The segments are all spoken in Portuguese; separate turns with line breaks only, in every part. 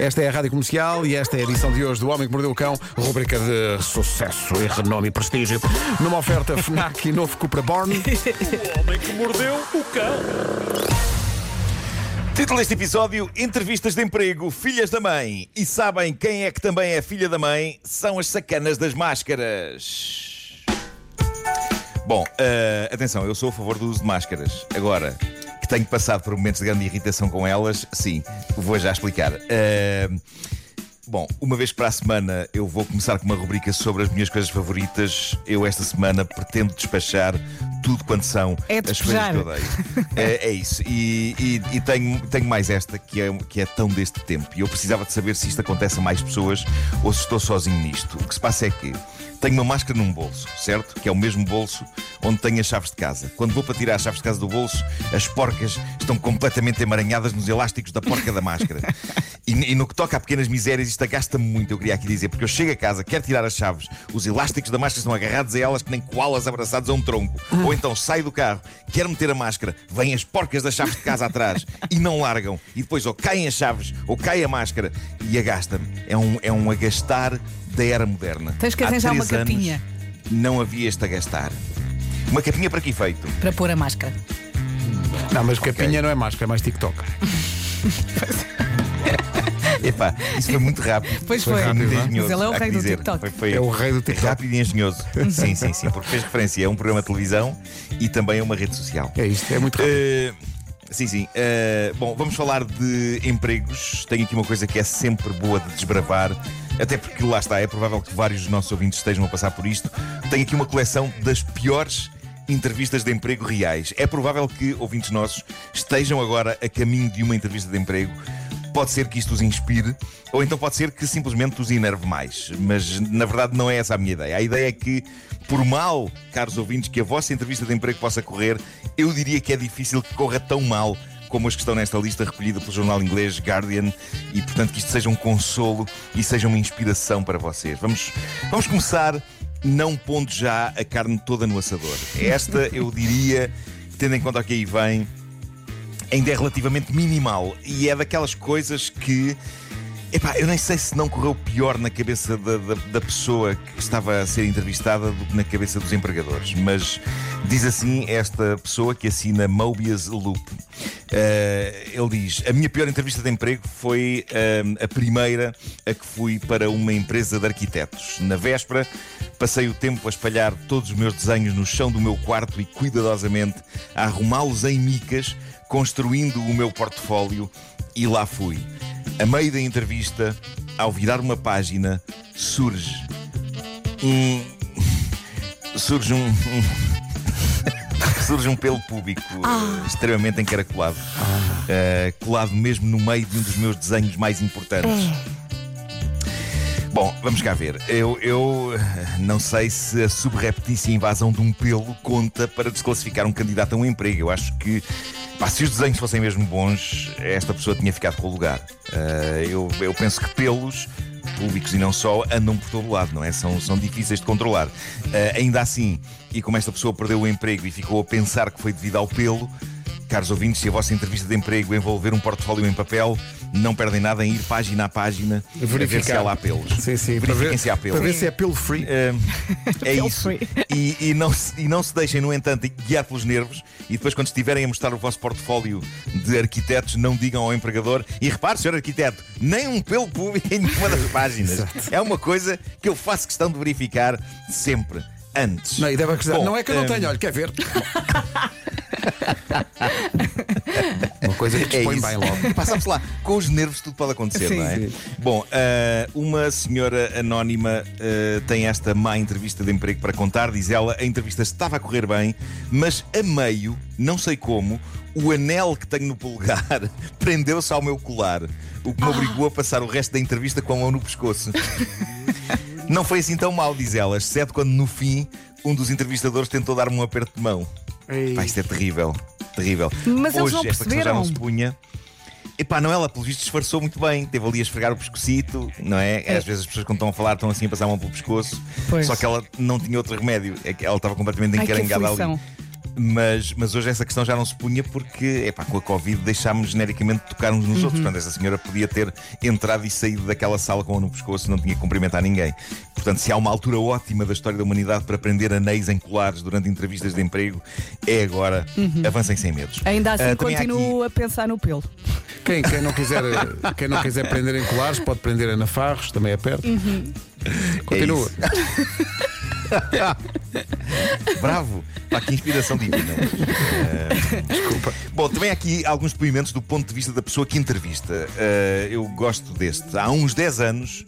Esta é a Rádio Comercial e esta é a edição de hoje do Homem que Mordeu o Cão, rubrica de sucesso e renome e prestígio. Numa oferta FNAC e novo Cupra Born.
O homem que mordeu o cão.
Título deste episódio: Entrevistas de emprego, filhas da mãe. E sabem quem é que também é filha da mãe? São as sacanas das máscaras. Bom, eh, atenção, eu sou a favor do uso de máscaras. Agora, tenho passado por momentos de grande irritação com elas, sim, vou já explicar. Eh, Bom, uma vez para a semana eu vou começar com uma rubrica sobre as minhas coisas favoritas. Eu esta semana pretendo despachar tudo quanto são
É
as coisas que eu odeio. É, é isso. E, e- e tenho, tenho mais esta que é, que é tão deste tempo. E eu precisava de saber se isto acontece a mais pessoas ou se estou sozinho nisto. O que se passa é que tenho uma máscara num bolso, certo? Que é o mesmo bolso onde tenho as chaves de casa. Quando vou para tirar as chaves de casa do bolso, as porcas estão completamente emaranhadas nos elásticos da porca da máscara. E, e no que toca a pequenas misérias, isto agasta-me muito, eu queria aqui dizer, porque eu chego a casa, quero tirar as chaves, os elásticos da máscara estão agarrados a elas que nem koalas abraçados a um tronco. Ou então saio do carro, quero meter a máscara, vêm as porcas das chaves de casa atrás e não largam. E depois ou caem as chaves ou cai a máscara e agasta-me. É um, é um agastar da era moderna.
Tens que arranjar uma capinha.
Não havia este agastar. Uma capinha para que efeito?
para pôr a máscara.
Não, mas capinha não é máscara, é mais TikTok.
Epá, isso foi muito rápido.
Pois
Foi
foi.
rápido, é?
Mas ele é o rei do
dizer.
TikTok.
Foi, foi
É o rei do TikTok.
Rápido e engenhoso. sim, sim, sim, porque fez referência a um programa de televisão e também a uma rede social.
É isto, é muito rápido.
Eh, sim, sim. Eh, bom, vamos falar de empregos. Tenho aqui uma coisa que é sempre boa de desbravar. Até porque lá está, é provável que vários dos nossos ouvintes estejam a passar por isto. Tenho aqui uma coleção das piores entrevistas de emprego reais. É provável que ouvintes nossos estejam agora a caminho de uma entrevista de emprego. Pode ser que isto os inspire, ou então pode ser que simplesmente os enerve mais. Mas na verdade não é essa a minha ideia. A ideia é que, por mal, caros ouvintes, que a vossa entrevista de emprego possa correr, eu diria que é difícil que corra tão mal como as que estão nesta lista recolhida pelo jornal inglês Guardian e portanto que isto seja um consolo e seja uma inspiração para vocês. Vamos, vamos começar não pondo já a carne toda no assador. Esta eu diria, tendo em conta o que aí vem, ainda é relativamente minimal e é daquelas coisas que. Epá, eu nem sei se não correu pior na cabeça da, da, da pessoa que estava a ser entrevistada do que na cabeça dos empregadores. Mas diz assim esta pessoa que assina Mobius Loop. Eh, ele diz: A minha pior entrevista de emprego foi eh, a primeira a que fui para uma empresa de arquitetos. Na véspera, passei o tempo a espalhar todos os meus desenhos no chão do meu quarto e cuidadosamente a arrumá-los em micas, construindo o meu portfólio, e lá fui. A meio da entrevista, ao virar uma página, surge um. surge um. surge um pelo público eh, extremamente encaracolado, Eh, colado mesmo no meio de um dos meus desenhos mais importantes. Bom, vamos cá ver. Eu, eu não sei se a subreptícia invasão de um pelo conta para desclassificar um candidato a um emprego. Eu acho que, pá, se os desenhos fossem mesmo bons, esta pessoa tinha ficado com o lugar. Eh, eu, eu penso que pelos, públicos e não só, andam por todo lado, não é? São, são difíceis de controlar. Eh, ainda assim, e como esta pessoa perdeu o emprego e ficou a pensar que foi devido ao pelo, Caros ouvintes, se a vossa entrevista de emprego envolver um portfólio em papel, não perdem nada em ir página a página a ver se há lá pelos.
Sim, sim, para
Verifiquem
ver,
se há pelos.
para ver se é pelo free.
É, é isso.
free.
E, e não se, e não se deixem, no entanto, guiar pelos nervos e depois, quando estiverem a mostrar o vosso portfólio de arquitetos, não digam ao empregador. E repare, senhor arquiteto, nem um pelo público em nenhuma das páginas. É uma coisa que eu faço questão de verificar sempre. Antes.
Não, e deve acusar.
Bom,
não é que eu não
hum,
tenho, olha, quer ver? Uma coisa que
É
dispõe
isso.
bem logo.
Passamos lá, com os nervos tudo pode acontecer,
Sim,
não é?
sim.
Bom, ah, uma senhora anónima ah, tem esta má entrevista de emprego para contar. Diz ela: a entrevista estava a correr bem, mas a meio, não sei como, o anel que tenho no polegar prendeu-se ao meu colar, o que me obrigou a passar o resto da entrevista com a mão no pescoço. Não foi assim tão mal, diz ela, exceto quando no fim um dos entrevistadores tentou dar-me um aperto de mão.
Ei.
Isto é terrível, terrível.
Mas eles
Hoje
não
esta questão já não
perceberam.
se punha. Epá, não, ela pelo visto disfarçou muito bem. Teve ali a esfregar o pescocito, não é? Às vezes as pessoas quando estão a falar estão assim a passar a mão pelo pescoço.
Pois.
Só que ela não tinha outro remédio. É ela estava completamente
Ai,
encarangada
aflição.
ali. Mas, mas hoje essa questão já não se punha porque, epá, com a Covid deixámos genericamente de tocar uns nos outros. Portanto, essa senhora podia ter entrado e saído daquela sala com a no pescoço, não tinha que cumprimentar ninguém. Portanto, se há uma altura ótima da história da humanidade para prender anéis em colares durante entrevistas de emprego, é agora. Avancem sem medos.
Ainda assim
há
continuo a pensar no pelo.
Quem, quem não quiser, quem não quiser prender em colares, pode prender a Nafarros, também é perto. Continua.
Bravo! Pá, que inspiração divina. Desculpa. Bom, também há aqui alguns depoimentos do ponto de vista da pessoa que entrevista. Eh, eu gosto deste. Há uns 10 anos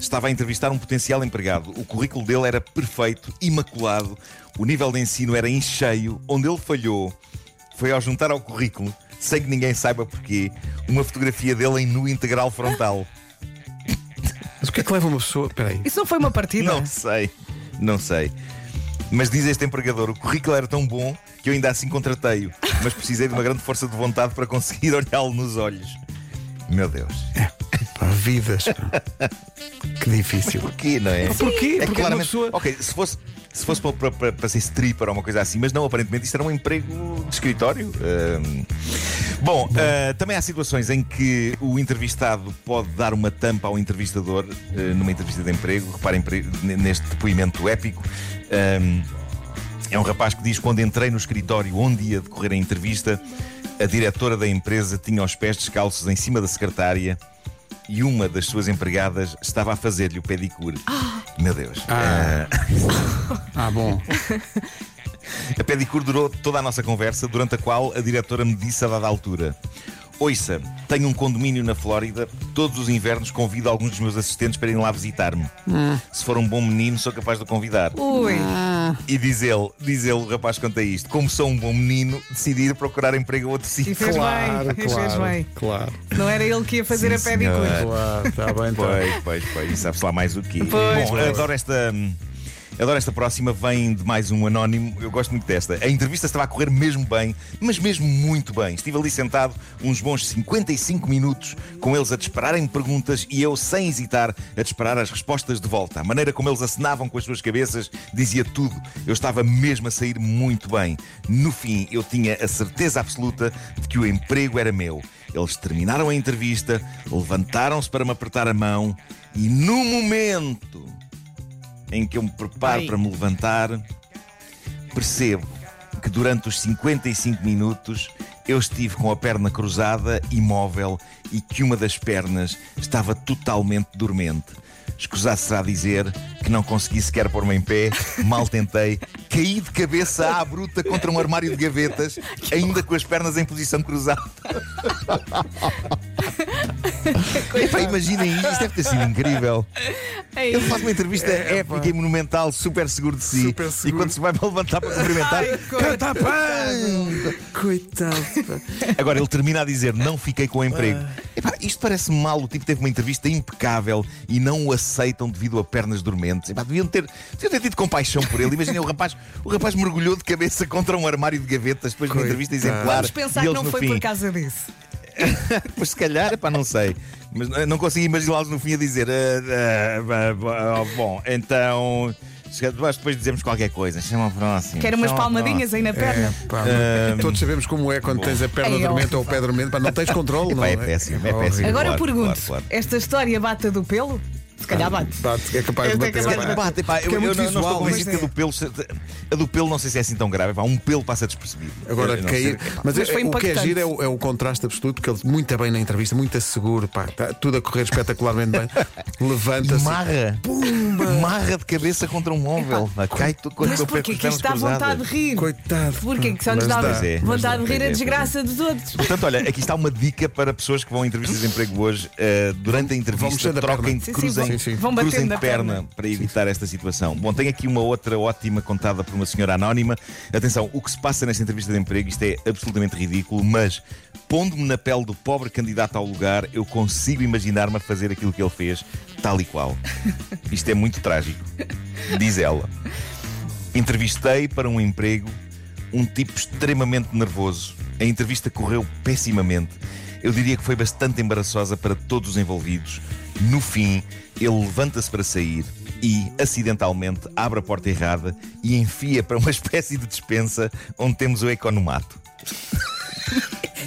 estava a entrevistar um potencial empregado. O currículo dele era perfeito, imaculado. O nível de ensino era em cheio. Onde ele falhou foi ao juntar ao currículo, sem que ninguém saiba porquê, uma fotografia dele em nu integral frontal.
Mas o que é que leva uma pessoa. Espera aí.
Isso não foi uma partida?
Não sei, não sei. Mas diz este empregador: o currículo era tão bom que eu ainda assim contratei-o, mas precisei de uma grande força de vontade para conseguir olhá-lo nos olhos. Meu Deus.
Pá, vidas. Que difícil.
Porquê, não é?
Porquê?
É
Porque uma
claramente.
pessoa.
Ok, se fosse, se fosse para, para- para- para ser stripper ou uma coisa assim, mas não, aparentemente isto era um emprego de escritório. Ahm, Bom, ah, também há situações em que o entrevistado pode dar uma tampa ao entrevistador ah, numa entrevista de emprego. Reparem neste depoimento épico. Ahm, é um rapaz que diz: Quando entrei no escritório onde ia decorrer a entrevista, a diretora da empresa tinha os pés descalços em cima da secretária e uma das suas empregadas estava a fazer-lhe o pedicure. Meu Deus.
Ah. Ah, bom.
A pedicure durou toda a nossa conversa, durante a qual a diretora me disse a dada altura: Ouça, tenho um condomínio na Flórida, todos os invernos convido alguns dos meus assistentes para irem lá visitar-me. Se for um bom menino, sou capaz de o convidar.
Ui,
E diz ele, diz ele, o rapaz, quanto a isto, como sou um bom menino, decidi ir procurar emprego a outro
e
sítio.
fez
Claro,
bem, fez
claro.
bem.
Claro,
Não era ele que ia fazer
Sim,
a pedicure.
claro. Está bem, então.
Pois, pois, pois. E sabe-se lá mais o quê?
Pois,
Bom,
pois.
adoro esta. Adoro esta próxima, vem de mais um anónimo. Eu gosto muito desta. A entrevista estava a correr mesmo bem, mas mesmo muito bem. Estive ali sentado uns bons 55 minutos com eles a dispararem perguntas e eu, sem hesitar, a disparar as respostas de volta. A maneira como eles acenavam com as suas cabeças dizia tudo. Eu estava mesmo a sair muito bem. No fim, eu tinha a certeza absoluta de que o emprego era meu. Eles terminaram a entrevista, levantaram-se para me apertar a mão e, no momento em que eu me preparo
Ai.
para me levantar, percebo que durante os 55 minutos eu estive com a perna cruzada, imóvel, e que uma das pernas estava totalmente dormente. Escusado será dizer que não consegui sequer pôr-me em pé, mal tentei, caí de cabeça à bruta contra um armário de gavetas, ainda com as pernas em posição cruzada. Epá, imaginem isto, isto deve ter sido incrível.
Ei,
Ele faz uma entrevista épica e monumental, super seguro de si.
Super seguro.
E quando se vai para levantar para cumprimentar,
Ai,
canta!
Coitado. pá.
Agora ele termina a dizer: Não fiquei com o emprego. Epá, isto parece mal. O tipo teve uma entrevista impecável e não o aceitam devido a pernas dormentes. Epá, deviam, ter, deviam ter tido compaixão por ele. Imaginem, o rapaz, o rapaz mergulhou de cabeça contra um armário de gavetas depois de uma
Coitado.
entrevista exemplar.
Vamos pensar
e
que não foi
fim,
por causa disso.
Pois se calhar, epá, não sei. Mas não consigo imaginá-los no fim a dizer: "Ah, ah, ah, Bom, então. calhar Depois dizemos qualquer coisa. Chama ao próximo.
Quero umas palmadinhas aí na perna.
É, pá, Todos sabemos como é quando tens a perna
É
dormente ou o pé dormente, pá, não tens controle, não
Epá, é péssimo, é péssimo.
horrível.
Agora eu pergunto:
claro, claro.
esta história bate a do pelo? Se calhar bate.
Bate, é capaz de
É
bater.
capaz de bater.
Bate, pá, eu,
é
eu
muito
não, não
visual,
estou convencido que a do pelo. A do pelo não sei se é assim tão grave. Pá, um pelo passa despercebido.
Agora
Eu não
cair.
sei.
Mas,
Mas
é-
foi
o que é giro é o, é o contraste absoluto, porque ele muito bem na entrevista, muito seguro, pá, tá tudo a correr espetacularmente bem. Levanta-se.
marra. Marra de cabeça contra um móvel. Cai tudo com
Mas porquê que isto dá vontade de rir?
Coitado.
Porquê que só nos dá
é,
vontade de rir
é,
a desgraça dos outros?
Portanto, olha, aqui está uma dica para pessoas que vão a entrevistas de emprego hoje. Uh, durante a entrevista, troquem.
Sim,
cruzem,
Sim, sim.
vão
cruzem de
na
perna,
perna.
para evitar esta situação. Bom, tenho aqui uma outra ótima contada por uma senhora anónima. Atenção, o que se passa nesta entrevista de emprego, isto é absolutamente ridículo, mas pondo-me na pele do pobre candidato ao lugar, eu consigo imaginar-me a fazer aquilo que ele fez, tal e qual. Isto é muito trágico. Diz ela. Entrevistei para um emprego um tipo extremamente nervoso. A entrevista correu pessimamente. eu diria que foi bastante embaraçosa para todos os envolvidos. No fim, ele levanta-se para sair e, acidentalmente, abre a porta errada e enfia para uma espécie de despensa onde temos o economato.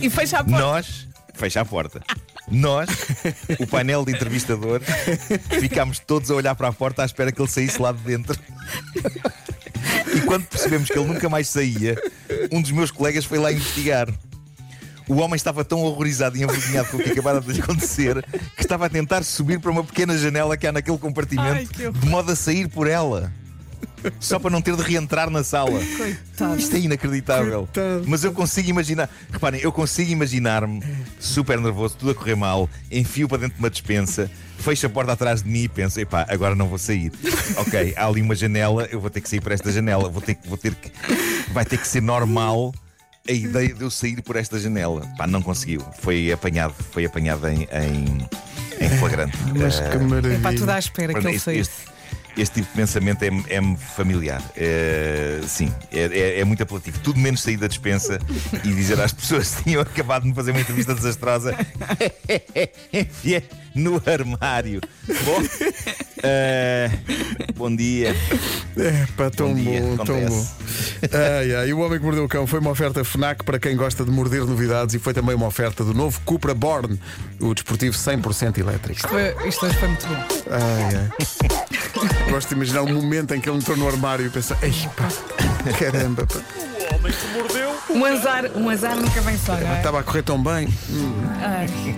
E fecha a porta.
Nós, fecha a porta. Nós, o painel de entrevistador, ficámos todos a olhar para a porta à espera que ele saísse lá de dentro. E quando percebemos que ele nunca mais saía, um dos meus colegas foi lá investigar. O homem estava tão horrorizado e envergonhado com o que acabara de lhe acontecer que estava a tentar subir para uma pequena janela que há naquele
Ai,
compartimento
horror.
de modo a sair por ela. Só para não ter de reentrar na sala.
Coitado.
Isto é inacreditável.
Coitado.
Mas eu consigo imaginar. Reparem, eu consigo imaginar-me super nervoso, tudo a correr mal, enfio para dentro de uma despensa, fecho a porta atrás de mim e penso: epá, agora não vou sair. ok, há ali uma janela, eu vou ter que sair por esta janela, vou ter, que- vou ter que. Vai ter que ser normal a ideia de eu sair por esta janela. Pá, não conseguiu. Foi apanhado, foi apanhado em, em, em flagrante.
Mas
Eh,
que maravilha.
Pá, tudo à espera que ele saísse.
Este- tipo de pensamento é- é-me familiar. É, sim, é, é- é muito apelativo. Tudo menos sair da despensa e dizer às pessoas que tinham acabado de me fazer uma entrevista desastrosa. No armário. Bom, eh, bom dia.
É, pá, tão
Bom dia,
bom, tão bom. Ai, ai, e o Homem que Mordeu o Cão foi uma oferta FNAC para quem gosta de morder novidades e foi também uma oferta do novo Cupra Born, o desportivo 100% elétrico.
Foi- Isto hoje foi muito bom.
Ai, ai. Gosto de imaginar o momento em que ele entrou no armário e pensar: Ei, pá, caramba, pá,
O homem que mordeu
Um azar, um azar nunca vem só, não é?
estava a correr tão bem.
Ai.